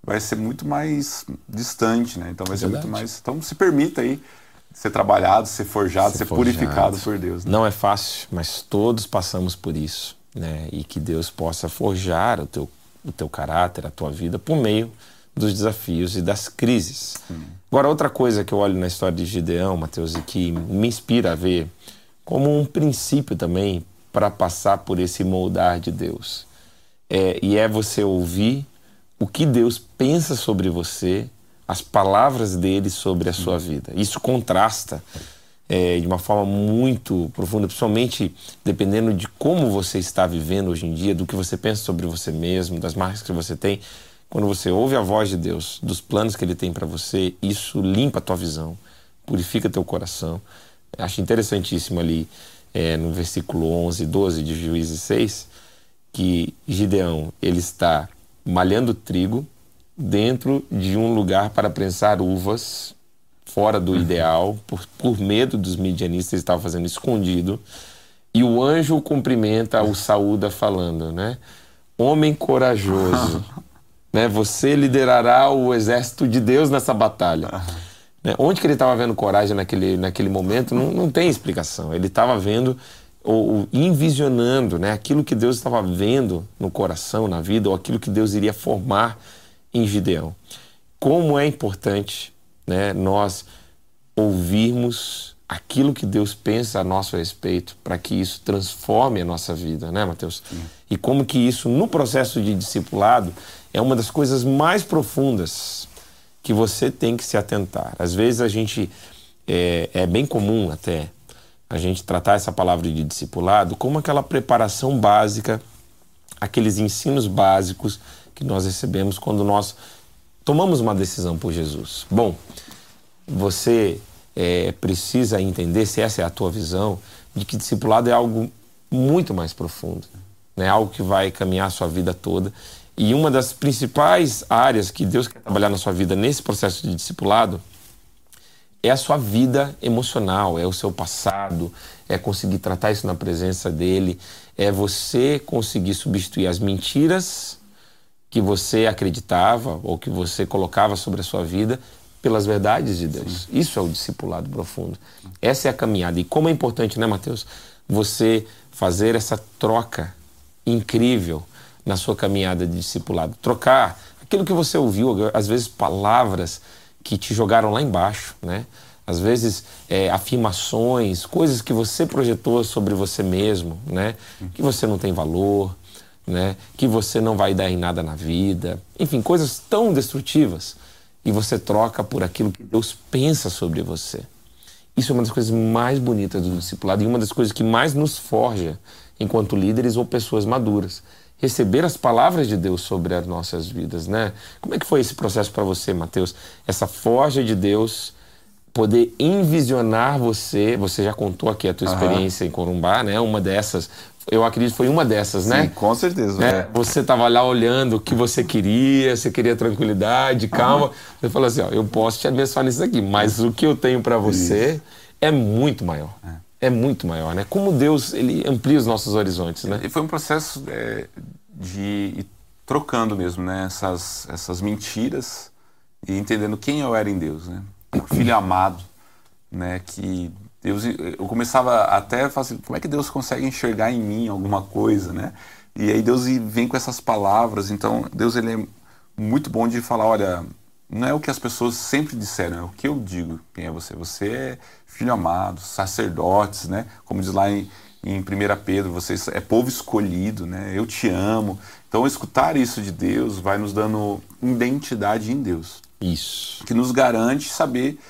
B: vai ser muito mais distante, né? Então vai ser muito mais. Então se permita aí ser trabalhado, ser forjado, ser, ser forjado. purificado por Deus.
A: Né? Não é fácil, mas todos passamos por isso né? E que Deus possa forjar o teu, o teu caráter, a tua vida, por meio dos desafios e das crises. Hum. Agora, outra coisa que eu olho na história de Gideão, Mateus, e que me inspira a ver como um princípio também para passar por esse moldar de Deus. É, e é você ouvir o que Deus pensa sobre você, as palavras dele sobre a sua vida. Isso contrasta é, de uma forma muito profunda, principalmente dependendo de como você está vivendo hoje em dia, do que você pensa sobre você mesmo, das marcas que você tem. Quando você ouve a voz de Deus, dos planos que Ele tem para você, isso limpa a tua visão, purifica teu coração. Acho interessantíssimo ali é, no versículo 11 e 12 de Juízes 6, que Gideão ele está malhando trigo dentro de um lugar para prensar uvas fora do ideal, por, por medo dos midianistas, ele estava fazendo escondido. E o anjo cumprimenta, o saúda falando, né? Homem corajoso, né? Você liderará o exército de Deus nessa batalha. Né? Onde que ele estava vendo coragem naquele, naquele momento, não, não tem explicação. Ele estava vendo ou, ou envisionando né, aquilo que Deus estava vendo no coração, na vida, ou aquilo que Deus iria formar em Gideão. Como é importante né, nós ouvirmos aquilo que Deus pensa a nosso respeito para que isso transforme a nossa vida, né, Mateus? Sim. E como que isso, no processo de discipulado, é uma das coisas mais profundas que você tem que se atentar. Às vezes a gente, é, é bem comum até, a gente tratar essa palavra de discipulado como aquela preparação básica, aqueles ensinos básicos que nós recebemos quando nós tomamos uma decisão por Jesus. Bom, você é, precisa entender, se essa é a tua visão, de que discipulado é algo muito mais profundo, né? algo que vai caminhar a sua vida toda. E uma das principais áreas que Deus quer trabalhar na sua vida nesse processo de discipulado é a sua vida emocional, é o seu passado, é conseguir tratar isso na presença dele, é você conseguir substituir as mentiras que você acreditava ou que você colocava sobre a sua vida pelas verdades de Deus. Sim. Isso é o discipulado profundo. Essa é a caminhada. E como é importante, né, Mateus, você fazer essa troca incrível na sua caminhada de discipulado. Trocar aquilo que você ouviu, às vezes palavras que te jogaram lá embaixo, né? Às vezes é, afirmações, coisas que você projetou sobre você mesmo, né? Que você não tem valor, né? que você não vai dar em nada na vida. Enfim, coisas tão destrutivas e você troca por aquilo que Deus pensa sobre você. Isso é uma das coisas mais bonitas do discipulado e uma das coisas que mais nos forja enquanto líderes ou pessoas maduras. Receber as palavras de Deus sobre as nossas vidas, né? Como é que foi esse processo para você, Mateus? Essa forja de Deus poder envisionar você. Você já contou aqui a tua experiência em Corumbá, né? Uma dessas, eu acredito que foi uma dessas, né?
B: Sim, com certeza.
A: É, é. Você estava lá olhando o que você queria, você queria tranquilidade, calma. Uhum. Você falou assim: ó, eu posso te abençoar nisso aqui, mas o que eu tenho para você Isso. é muito maior. É. é. muito maior, né? Como Deus ele amplia os nossos horizontes, né?
B: E foi um processo é, de ir trocando mesmo, né? Essas, essas mentiras e entendendo quem eu era em Deus, né? filho amado, né? Que Deus, eu começava até a falar assim, como é que Deus consegue enxergar em mim alguma coisa, né? E aí Deus vem com essas palavras. Então Deus ele é muito bom de falar, olha, não é o que as pessoas sempre disseram, é o que eu digo. Quem é você? Você é filho amado, sacerdotes, né? Como diz lá em, em 1 Pedro, você é povo escolhido, né? Eu te amo. Então escutar isso de Deus vai nos dando identidade em Deus.
A: Isso.
B: Que nos garante saber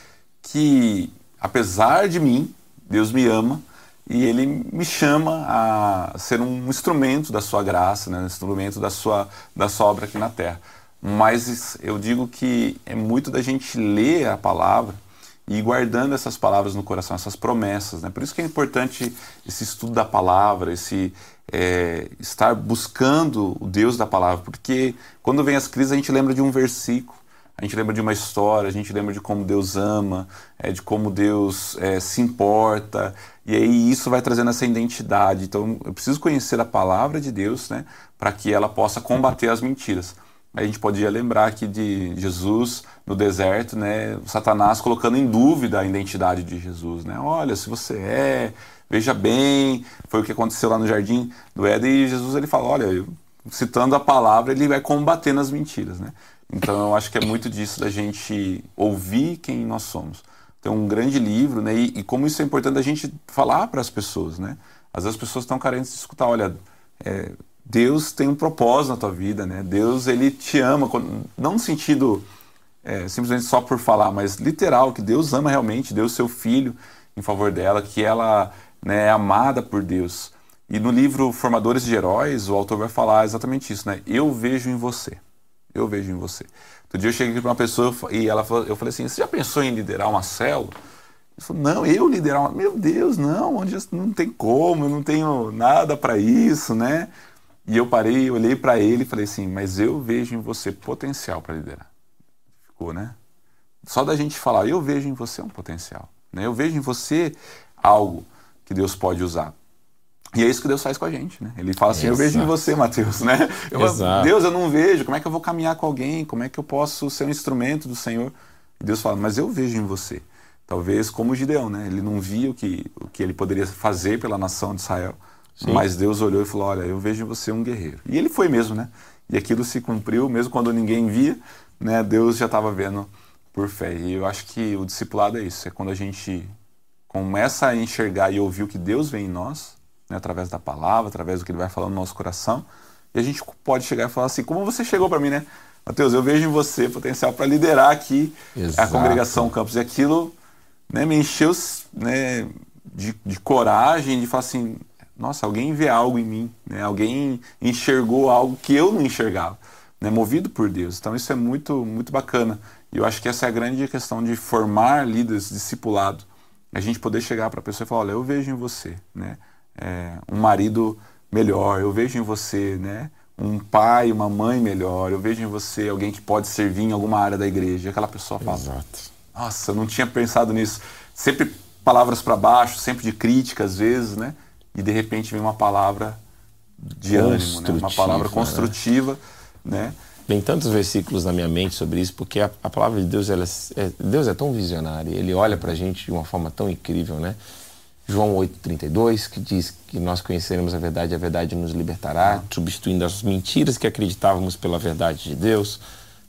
B: que, apesar de mim, Deus me ama e Ele me chama a ser um instrumento da Sua graça, né? um instrumento da sua, da sua obra aqui na terra. Mas eu digo que é muito da gente ler a palavra e guardando essas palavras no coração, essas promessas. Né? Por isso que é importante esse estudo da palavra, esse é, estar buscando o Deus da palavra, porque quando vem as crises a gente lembra de um versículo a gente lembra de uma história, a gente lembra de como Deus ama, é, de como Deus é, se importa, e aí isso vai trazendo essa identidade. Então eu preciso conhecer a palavra de Deus né, para que ela possa combater as mentiras. A gente podia lembrar aqui de Jesus no deserto, né, Satanás colocando em dúvida a identidade de Jesus. Né? Olha, se você é, veja bem, foi o que aconteceu lá no jardim do Éden, e Jesus ele fala: olha, citando a palavra, ele vai combatendo as mentiras. Né? Então eu acho que é muito disso da gente ouvir quem nós somos. Tem um grande livro, né? E, e como isso é importante a gente falar para as pessoas, né? Às vezes as pessoas estão carentes de escutar, olha, é, Deus tem um propósito na tua vida, né? Deus ele te ama, não no sentido é, simplesmente só por falar, mas literal que Deus ama realmente, Deus seu filho em favor dela, que ela né, é amada por Deus. E no livro Formadores de Heróis, o autor vai falar exatamente isso, né? Eu vejo em você eu vejo em você. Outro dia eu cheguei para uma pessoa e ela falou, eu falei assim, você já pensou em liderar uma célula? Ele falou, não, eu liderar uma... Meu Deus, não, onde não tem como, eu não tenho nada para isso, né? E eu parei, olhei para ele e falei assim, mas eu vejo em você potencial para liderar. Ficou, né? Só da gente falar, eu vejo em você um potencial. Né? Eu vejo em você algo que Deus pode usar. E é isso que Deus faz com a gente, né? Ele fala assim, Exato. eu vejo em você, Mateus, né? Eu Deus, eu não vejo, como é que eu vou caminhar com alguém? Como é que eu posso ser um instrumento do Senhor? E Deus fala, mas eu vejo em você. Talvez como o Gideão, né? Ele não via o que, o que ele poderia fazer pela nação de Israel. Sim. Mas Deus olhou e falou, olha, eu vejo em você um guerreiro. E ele foi mesmo, né? E aquilo se cumpriu, mesmo quando ninguém via, né? Deus já estava vendo por fé. E eu acho que o discipulado é isso, é quando a gente começa a enxergar e ouvir o que Deus vê em nós, né, através da palavra, através do que ele vai falando no nosso coração. E a gente pode chegar e falar assim, como você chegou para mim, né? Mateus, eu vejo em você potencial para liderar aqui Exato. a congregação Campos. E aquilo né, me encheu né, de, de, coragem de falar assim, nossa, alguém vê algo em mim, né? alguém enxergou algo que eu não enxergava, né? movido por Deus. Então isso é muito, muito bacana. E eu acho que essa é a grande questão de formar líderes discipulado. A gente poder chegar para a pessoa e falar, olha, eu vejo em você, né? É, um marido melhor, eu vejo em você, né? Um pai, uma mãe melhor, eu vejo em você alguém que pode servir em alguma área da igreja. Aquela pessoa fala:
A: Exato.
B: Nossa, eu não tinha pensado nisso. Sempre palavras para baixo, sempre de crítica às vezes, né? E de repente vem uma palavra de ânimo, né? uma palavra construtiva, né? né?
A: Vem tantos versículos na minha mente sobre isso, porque a, a palavra de Deus, ela é, Deus é tão visionário, ele olha para a gente de uma forma tão incrível, né? João 8,32, que diz que nós conheceremos a verdade e a verdade nos libertará, substituindo as mentiras que acreditávamos pela verdade de Deus.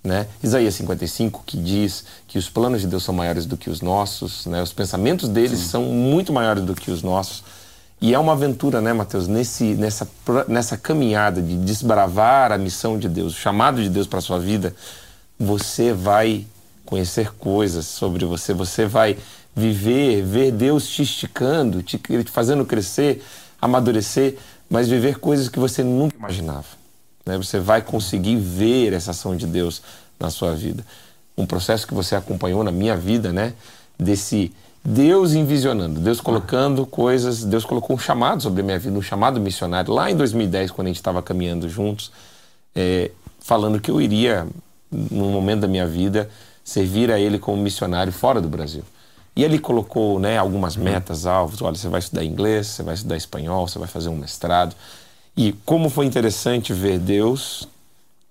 A: Né? Isaías 55, que diz que os planos de Deus são maiores do que os nossos, né? os pensamentos deles Sim. são muito maiores do que os nossos. E é uma aventura, né, Mateus, nesse, nessa, nessa caminhada de desbravar a missão de Deus, o chamado de Deus para a sua vida, você vai conhecer coisas sobre você, você vai viver, ver Deus te esticando, te, fazendo crescer, amadurecer, mas viver coisas que você nunca imaginava. Né? Você vai conseguir ver essa ação de Deus na sua vida. Um processo que você acompanhou na minha vida, né? desse Deus envisionando, Deus colocando coisas, Deus colocou um chamado sobre a minha vida, um chamado missionário, lá em 2010, quando a gente estava caminhando juntos, é, falando que eu iria, num momento da minha vida, servir a Ele como missionário fora do Brasil. E ele colocou né, algumas metas, alvos. Olha, você vai estudar inglês, você vai estudar espanhol, você vai fazer um mestrado. E como foi interessante ver Deus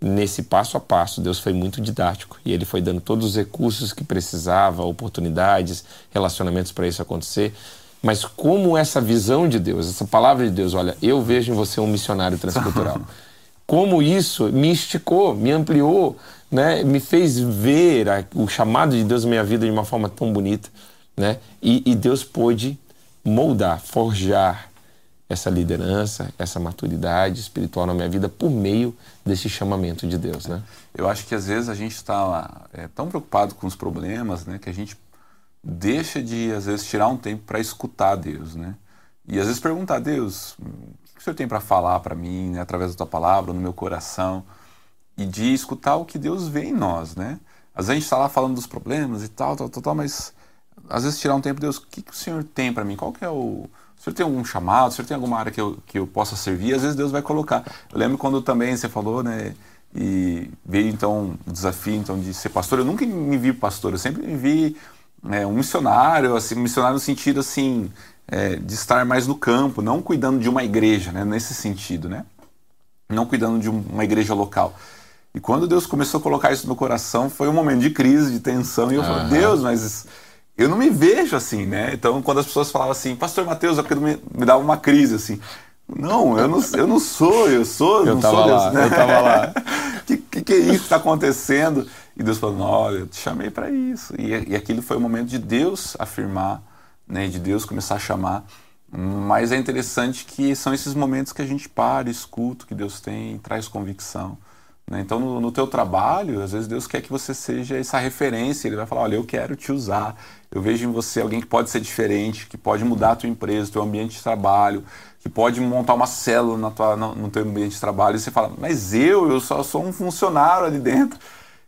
A: nesse passo a passo. Deus foi muito didático e ele foi dando todos os recursos que precisava, oportunidades, relacionamentos para isso acontecer. Mas como essa visão de Deus, essa palavra de Deus, olha, eu vejo em você um missionário transcultural. como isso me esticou, me ampliou, né, me fez ver a, o chamado de Deus na minha vida de uma forma tão bonita, né? E, e Deus pôde moldar, forjar essa liderança, essa maturidade espiritual na minha vida por meio desse chamamento de Deus, né?
B: Eu acho que às vezes a gente está é, tão preocupado com os problemas, né, que a gente deixa de às vezes tirar um tempo para escutar Deus, né? E às vezes perguntar a Deus, o que o Senhor tem para falar para mim, né, através da tua palavra, no meu coração, e de escutar o que Deus vê em nós, né? Às vezes a gente está lá falando dos problemas e tal, tal, tal, tal, mas às vezes tirar um tempo, Deus, o que, que o Senhor tem para mim? Qual que é o o senhor tem algum chamado, o senhor tem alguma área que eu, que eu possa servir, às vezes Deus vai colocar. Eu lembro quando também você falou, né, e veio então o desafio então de ser pastor. Eu nunca me vi pastor, eu sempre me vi é, um missionário, assim, um missionário no sentido assim é, de estar mais no campo, não cuidando de uma igreja, né, nesse sentido, né, não cuidando de uma igreja local. E quando Deus começou a colocar isso no coração, foi um momento de crise, de tensão, e eu uhum. falei, Deus, mas eu não me vejo assim, né? Então, quando as pessoas falavam assim, Pastor Mateus, aquilo me, me dava uma crise, assim. Não, eu não, eu não sou, eu sou, eu não
A: tava
B: sou
A: lá, Deus, né? Eu tava lá.
B: que, que, que é isso que está acontecendo? E Deus falou, olha, eu te chamei para isso. E, e aquilo foi o momento de Deus afirmar, né? De Deus começar a chamar. Mas é interessante que são esses momentos que a gente para, escuta o que Deus tem, traz convicção. Né? Então, no, no teu trabalho, às vezes Deus quer que você seja essa referência. Ele vai falar, olha, eu quero te usar. Eu vejo em você alguém que pode ser diferente, que pode mudar a tua empresa, teu ambiente de trabalho, que pode montar uma célula na tua, no, no teu ambiente de trabalho. E você fala, mas eu, eu só sou um funcionário ali dentro.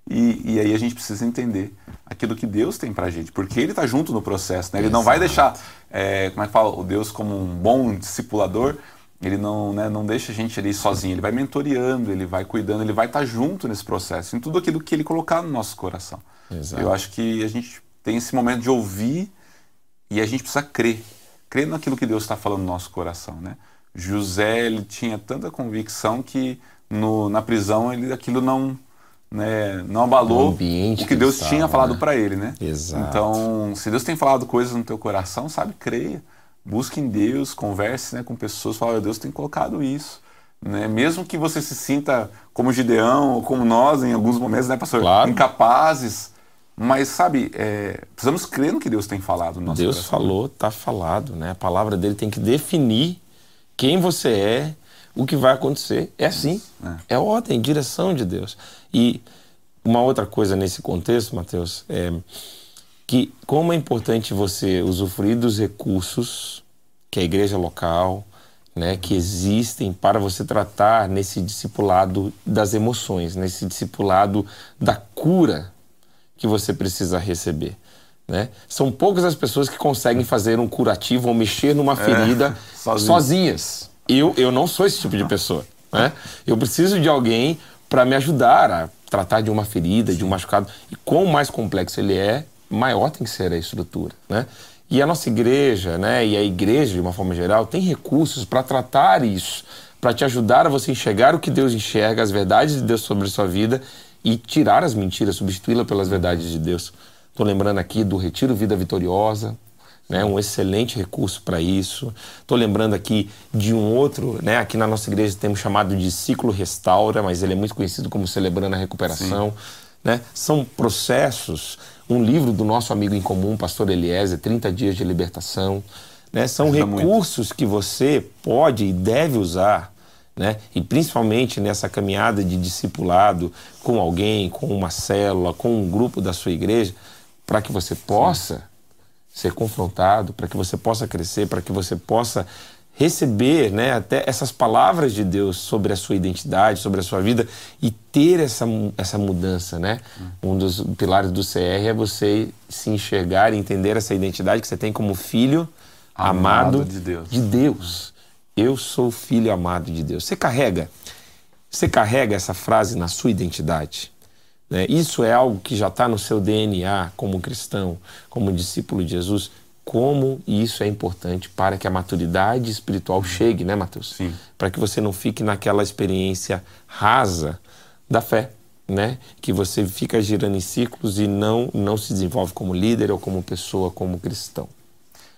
B: E, e aí a gente precisa entender aquilo que Deus tem pra gente, porque Ele está junto no processo. Né? Ele Exato. não vai deixar, é, como é que fala, o Deus como um bom discipulador, ele não, né, não deixa a gente ali sozinho, ele vai mentoreando, ele vai cuidando, ele vai estar tá junto nesse processo, em tudo aquilo que ele colocar no nosso coração. Exato. Eu acho que a gente tem esse momento de ouvir e a gente precisa crer, crer naquilo que Deus está falando no nosso coração, né? José ele tinha tanta convicção que no, na prisão ele aquilo não né, não abalou o, o que Deus estava, tinha falado né? para ele, né?
A: Exato.
B: Então, se Deus tem falado coisas no teu coração, sabe, creia busque em Deus, converse né, com pessoas, fale, Deus tem colocado isso. Né? Mesmo que você se sinta como Gideão ou como nós em alguns momentos, né, pastor?
A: Claro.
B: Incapazes. Mas, sabe, é, precisamos crer no que Deus tem falado no nosso
A: Deus
B: coração.
A: falou, está falado. Né? A palavra dele tem que definir quem você é, o que vai acontecer. É assim. É, é ordem, direção de Deus. E uma outra coisa nesse contexto, Mateus, é que como é importante você usufruir dos recursos que a igreja local, né, que existem para você tratar nesse discipulado das emoções, nesse discipulado da cura que você precisa receber. Né? São poucas as pessoas que conseguem fazer um curativo ou mexer numa é, ferida é, sozinhas. sozinhas. Eu, eu não sou esse tipo de pessoa. Né? Eu preciso de alguém para me ajudar a tratar de uma ferida, de um machucado. E quanto mais complexo ele é, maior tem que ser a estrutura, né? E a nossa igreja, né, e a igreja de uma forma geral, tem recursos para tratar isso, para te ajudar a você enxergar o que Deus enxerga, as verdades de Deus sobre a sua vida e tirar as mentiras, substituí-la pelas verdades de Deus. Estou lembrando aqui do Retiro Vida Vitoriosa, né, um excelente recurso para isso. Estou lembrando aqui de um outro, né, aqui na nossa igreja temos chamado de Ciclo Restaura, mas ele é muito conhecido como Celebrando a Recuperação. Né? São processos um livro do nosso amigo em comum, pastor Eliezer, 30 dias de libertação. Né? São Ajuda recursos muito. que você pode e deve usar, né? e principalmente nessa caminhada de discipulado com alguém, com uma célula, com um grupo da sua igreja, para que você possa Sim. ser confrontado, para que você possa crescer, para que você possa receber né, até essas palavras de Deus sobre a sua identidade, sobre a sua vida e ter essa, essa mudança. Né? Um dos pilares do CR é você se enxergar e entender essa identidade que você tem como filho amado, amado de, Deus. de Deus. Eu sou filho amado de Deus. Você carrega, você carrega essa frase na sua identidade. Né? Isso é algo que já está no seu DNA como cristão, como discípulo de Jesus como isso é importante para que a maturidade espiritual chegue, né, Mateus?
B: Sim.
A: Para que você não fique naquela experiência rasa da fé, né? Que você fica girando em círculos e não não se desenvolve como líder ou como pessoa, como cristão.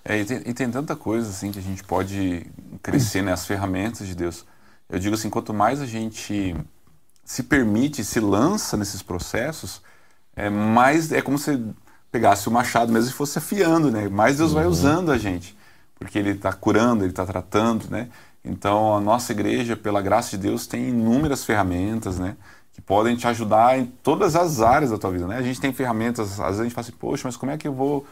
B: É, e, tem, e tem tanta coisa assim que a gente pode crescer nas né, ferramentas de Deus. Eu digo assim, quanto mais a gente se permite, se lança nesses processos, é mais é como se pegasse o machado mesmo e fosse afiando, né? Mais Deus uhum. vai usando a gente, porque Ele está curando, Ele está tratando, né? Então a nossa igreja, pela graça de Deus, tem inúmeras ferramentas, né? Que podem te ajudar em todas as áreas da tua vida, né? A gente tem ferramentas, às vezes a gente fala assim, poxa, mas como é que eu vou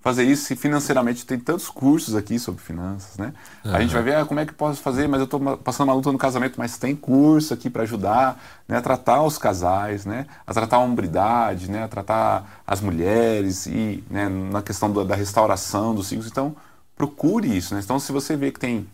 B: fazer isso se financeiramente tem tantos cursos aqui sobre finanças, né? Uhum. A gente vai ver ah, como é que posso fazer, mas eu estou passando uma luta no casamento, mas tem curso aqui para ajudar né, a tratar os casais, né? A tratar a hombridade, né? A tratar as mulheres e né, na questão da, da restauração dos ciclos. Então, procure isso, né? Então, se você vê que tem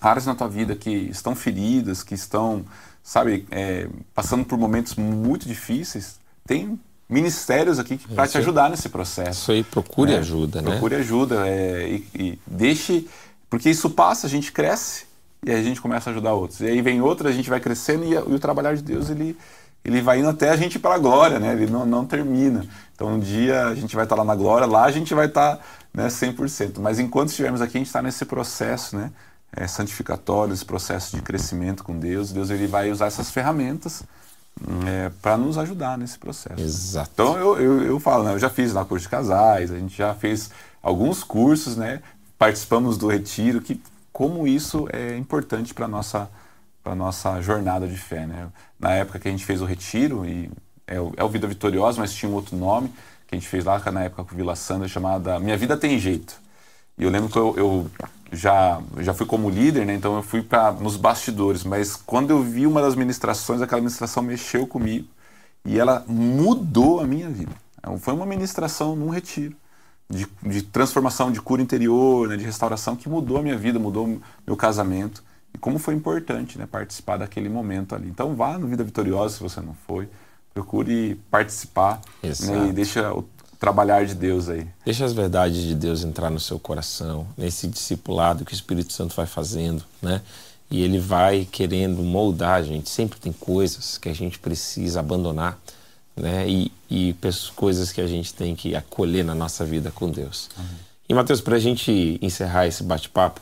B: áreas na tua vida que estão feridas, que estão, sabe, é, passando por momentos muito difíceis, tem ministérios aqui para te ajudar nesse processo.
A: Isso aí, procure né? ajuda,
B: né? Procure ajuda é, e, e, deixe, porque isso passa, a gente cresce e a gente começa a ajudar outros. E aí vem outro, a gente vai crescendo e, e o trabalhar de Deus ele ele vai indo até a gente para a glória, né? Ele não, não termina. Então um dia a gente vai estar tá lá na glória, lá a gente vai estar tá, né, 100%. Mas enquanto estivermos aqui, a gente está nesse processo, né? É, santificatório, esse processo de crescimento com Deus. Deus ele vai usar essas ferramentas é, para nos ajudar nesse processo.
A: Exato.
B: Então eu, eu, eu falo, né, eu já fiz lá curso de casais, a gente já fez alguns cursos, né? Participamos do retiro, que como isso é importante para nossa para nossa jornada de fé, né? Na época que a gente fez o retiro e é o, é o Vida Vitoriosa, mas tinha um outro nome que a gente fez lá na época com o Vila Sandra chamada Minha Vida Tem Jeito. E eu lembro que eu, eu já, já fui como líder, né? Então eu fui para nos bastidores. Mas quando eu vi uma das ministrações, aquela ministração mexeu comigo e ela mudou a minha vida. Então, foi uma ministração num retiro. De, de transformação, de cura interior, né, de restauração, que mudou a minha vida, mudou meu casamento. E como foi importante né, participar daquele momento ali. Então vá no Vida Vitoriosa se você não foi. Procure participar né, e deixa o trabalhar de Deus aí.
A: Deixa as verdades de Deus entrar no seu coração, nesse discipulado que o Espírito Santo vai fazendo, né? E ele vai querendo moldar a gente. Sempre tem coisas que a gente precisa abandonar, né? E, e coisas que a gente tem que acolher na nossa vida com Deus. Uhum. E, Mateus, para a gente encerrar esse bate-papo,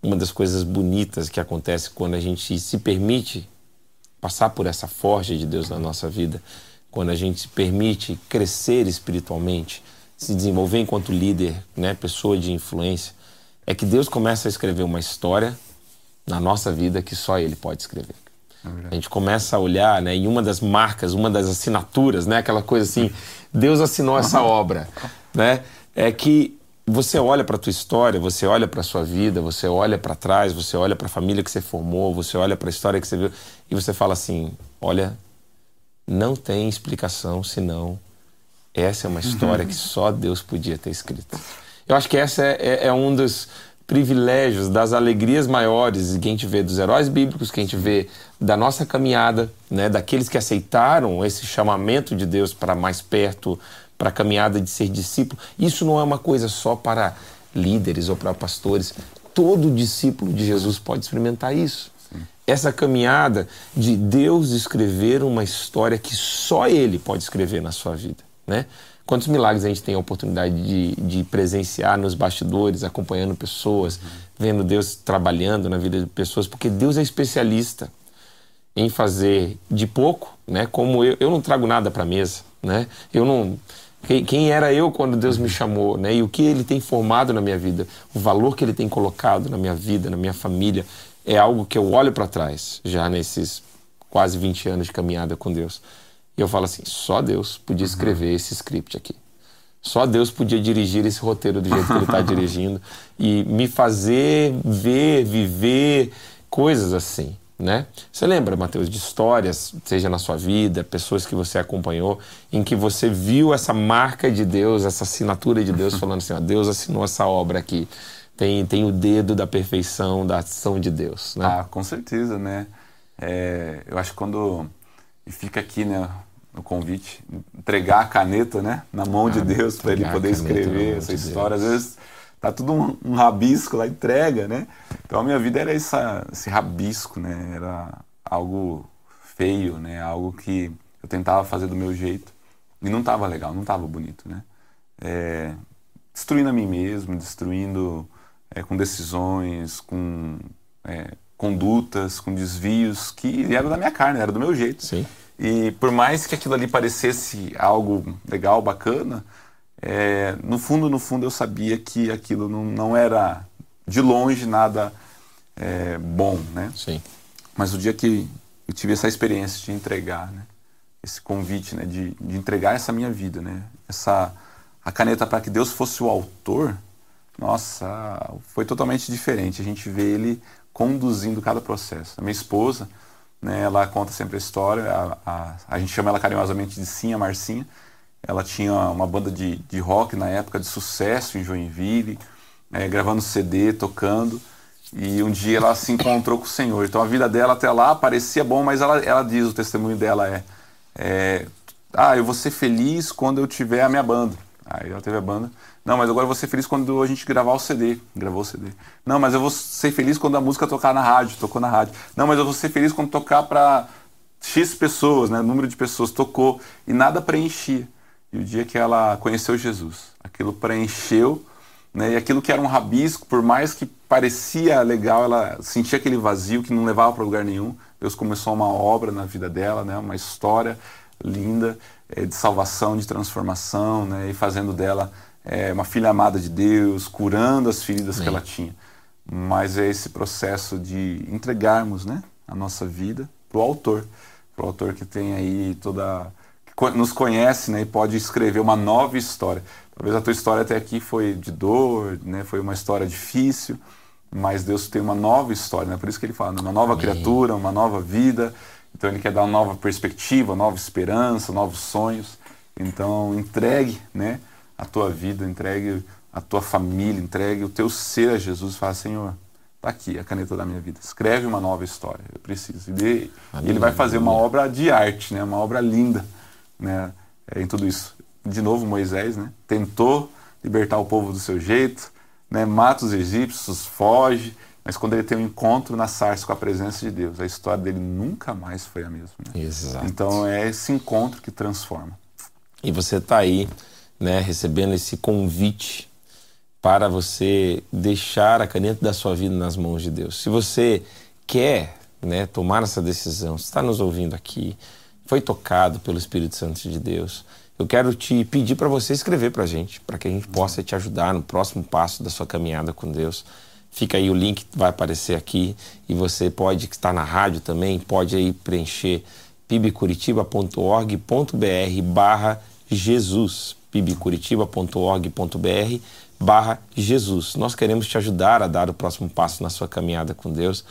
A: uma das coisas bonitas que acontece quando a gente se permite passar por essa forja de Deus na nossa vida quando a gente se permite crescer espiritualmente, se desenvolver enquanto líder, né, pessoa de influência, é que Deus começa a escrever uma história na nossa vida que só Ele pode escrever. A gente começa a olhar, né, e uma das marcas, uma das assinaturas, né, aquela coisa assim, Deus assinou essa obra, né, é que você olha para a tua história, você olha para a sua vida, você olha para trás, você olha para a família que você formou, você olha para a história que você viu e você fala assim, olha, não tem explicação senão essa é uma história que só Deus podia ter escrito. Eu acho que essa é, é, é, um dos privilégios, das alegrias maiores que a gente vê dos heróis bíblicos, que a gente vê da nossa caminhada, né, daqueles que aceitaram esse chamamento de Deus para mais perto, para a caminhada de ser discípulo. Isso não é uma coisa só para líderes ou para pastores. Todo discípulo de Jesus pode experimentar isso essa caminhada de Deus escrever uma história que só Ele pode escrever na sua vida, né? Quantos milagres a gente tem a oportunidade de, de presenciar nos bastidores, acompanhando pessoas, uhum. vendo Deus trabalhando na vida de pessoas, porque Deus é especialista em fazer de pouco, né? Como eu, eu não trago nada para a mesa, né? Eu não quem, quem, era eu quando Deus me chamou, né? E o que Ele tem formado na minha vida, o valor que Ele tem colocado na minha vida, na minha família, é algo que eu olho para trás, já nesses quase 20 anos de caminhada com Deus. E eu falo assim: só Deus podia escrever esse script aqui. Só Deus podia dirigir esse roteiro do jeito que ele está dirigindo e me fazer ver, viver coisas assim. Né? Você lembra, Mateus, de histórias, seja na sua vida, pessoas que você acompanhou, em que você viu essa marca de Deus, essa assinatura de Deus, falando assim: ó, Deus assinou essa obra aqui. Tem, tem o dedo da perfeição, da ação de Deus. Né?
B: Ah, com certeza, né? É, eu acho que quando fica aqui, né, no convite, entregar a caneta, né, na mão ah, de Deus para ele poder escrever essa história. Às vezes tá tudo um, um, rabisco lá, entrega, né? Então a minha vida era essa, esse rabisco, né? Era algo feio, né? Algo que eu tentava fazer do meu jeito e não tava legal, não tava bonito, né? É, destruindo a mim mesmo, destruindo é, com decisões, com é, condutas, com desvios que eram da minha carne, era do meu jeito.
A: Sim.
B: E por mais que aquilo ali parecesse algo legal, bacana, é, no fundo, no fundo eu sabia que aquilo não, não era de longe nada é, bom, né?
A: Sim.
B: Mas o dia que eu tive essa experiência de entregar, né? Esse convite, né? De, de entregar essa minha vida, né? Essa a caneta para que Deus fosse o autor, nossa, foi totalmente diferente. A gente vê ele conduzindo cada processo. A minha esposa, né, ela conta sempre a história, a, a, a gente chama ela carinhosamente de Sim, a Marcinha. Ela tinha uma banda de, de rock na época de sucesso em Joinville, é, gravando CD, tocando. E um dia ela se encontrou com o Senhor. Então a vida dela até lá parecia bom, mas ela, ela diz, o testemunho dela é, é ah, eu vou ser feliz quando eu tiver a minha banda. Aí ela teve a banda. Não, mas agora eu vou ser feliz quando a gente gravar o CD. Gravou o CD. Não, mas eu vou ser feliz quando a música tocar na rádio. Tocou na rádio. Não, mas eu vou ser feliz quando tocar para X pessoas, né? Número de pessoas. Tocou. E nada preenchia. E o dia que ela conheceu Jesus, aquilo preencheu. Né? E aquilo que era um rabisco, por mais que parecia legal, ela sentia aquele vazio que não levava para lugar nenhum. Deus começou uma obra na vida dela, né? uma história linda é, de salvação, de transformação, né? e fazendo dela é, uma filha amada de Deus, curando as feridas Sim. que ela tinha. Mas é esse processo de entregarmos né, a nossa vida para o autor, para o autor que tem aí toda. que nos conhece né, e pode escrever uma nova história. Talvez a tua história até aqui foi de dor, né, foi uma história difícil, mas Deus tem uma nova história, né? por isso que ele fala, né, uma nova Amém. criatura, uma nova vida. Então ele quer dar uma nova perspectiva, nova esperança, novos sonhos. Então entregue, né? A tua vida, entregue a tua família, entregue o teu ser a Jesus e fala, Senhor, tá aqui a caneta da minha vida. Escreve uma nova história, eu preciso. E, ele vai fazer uma obra de arte, né? Uma obra linda, né? É, em tudo isso. De novo, Moisés, né? Tentou libertar o povo do seu jeito, né? Mata os egípcios, foge, mas quando ele tem um encontro na sarça com a presença de Deus, a história dele nunca mais foi a mesma. Né?
A: Exato.
B: Então é esse encontro que transforma.
A: E você está aí né, recebendo esse convite para você deixar a caneta da sua vida nas mãos de Deus. Se você quer né, tomar essa decisão, está nos ouvindo aqui, foi tocado pelo Espírito Santo de Deus, eu quero te pedir para você escrever para a gente, para que a gente possa te ajudar no próximo passo da sua caminhada com Deus. Fica aí o link vai aparecer aqui e você pode estar na rádio também, pode aí preencher pibcuritiba.org.br barra Jesus pibcuritiba.org.br barra Jesus. Nós queremos te ajudar a dar o próximo passo na sua caminhada com Deus.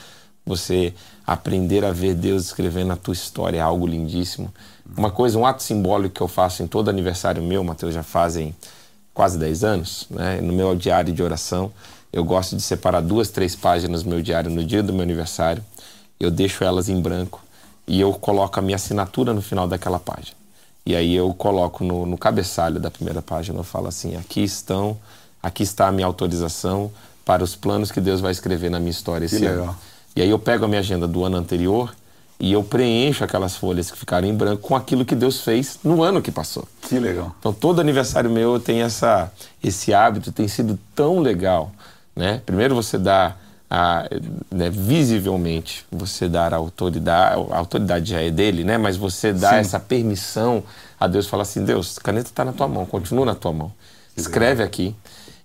A: Você aprender a ver Deus escrevendo a tua história é algo lindíssimo. Uma coisa, um ato simbólico que eu faço em todo aniversário meu, Mateus, já fazem quase 10 anos, né? no meu diário de oração, eu gosto de separar duas, três páginas do meu diário no dia do meu aniversário. Eu deixo elas em branco e eu coloco a minha assinatura no final daquela página. E aí eu coloco no, no cabeçalho da primeira página, eu falo assim, aqui estão, aqui está a minha autorização para os planos que Deus vai escrever na minha história esse que ano. Legal. E aí eu pego a minha agenda do ano anterior e eu preencho aquelas folhas que ficaram em branco com aquilo que Deus fez no ano que passou.
B: Que legal.
A: Então todo aniversário meu tem essa esse hábito, tem sido tão legal, né? Primeiro você dá a, né, visivelmente você dar a autoridade, a autoridade já é dele, né? Mas você dá Sim. essa permissão a Deus, fala assim, Deus, a caneta está na tua mão, continua na tua mão. Escreve aqui.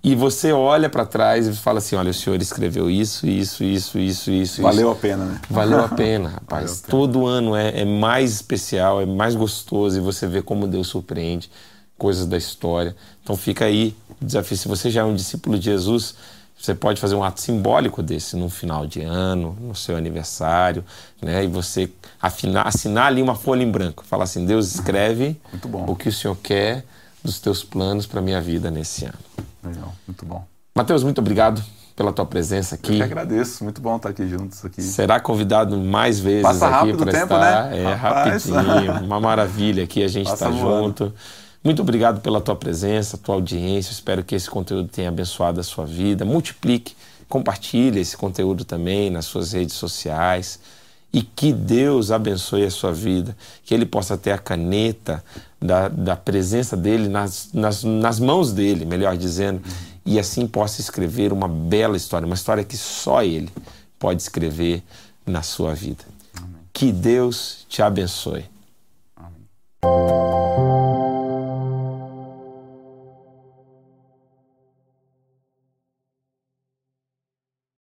A: E você olha para trás e fala assim, olha, o senhor escreveu isso, isso, isso, isso, isso.
B: Valeu
A: isso.
B: a pena, né?
A: Valeu a pena, rapaz. A pena. Todo ano é, é mais especial, é mais gostoso e você vê como Deus surpreende coisas da história. Então fica aí o desafio. Se você já é um discípulo de Jesus, você pode fazer um ato simbólico desse no final de ano, no seu aniversário, né? E você afinar, assinar ali uma folha em branco. Falar assim, Deus escreve o que o Senhor quer dos teus planos para minha vida nesse ano.
B: Legal, muito bom.
A: Mateus, muito obrigado pela tua presença aqui. Eu
B: que agradeço, muito bom estar aqui juntos aqui.
A: Será convidado mais vezes
B: Passa
A: aqui
B: para
A: estar.
B: Né?
A: É Rapaz. rapidinho, uma maravilha aqui a gente estar tá junto. Muito obrigado pela tua presença, tua audiência. Espero que esse conteúdo tenha abençoado a sua vida. Multiplique, compartilhe esse conteúdo também nas suas redes sociais. E que Deus abençoe a sua vida, que Ele possa ter a caneta da, da presença dele nas, nas, nas mãos dele, melhor dizendo, e assim possa escrever uma bela história, uma história que só Ele pode escrever na sua vida. Amém. Que Deus te abençoe. Amém.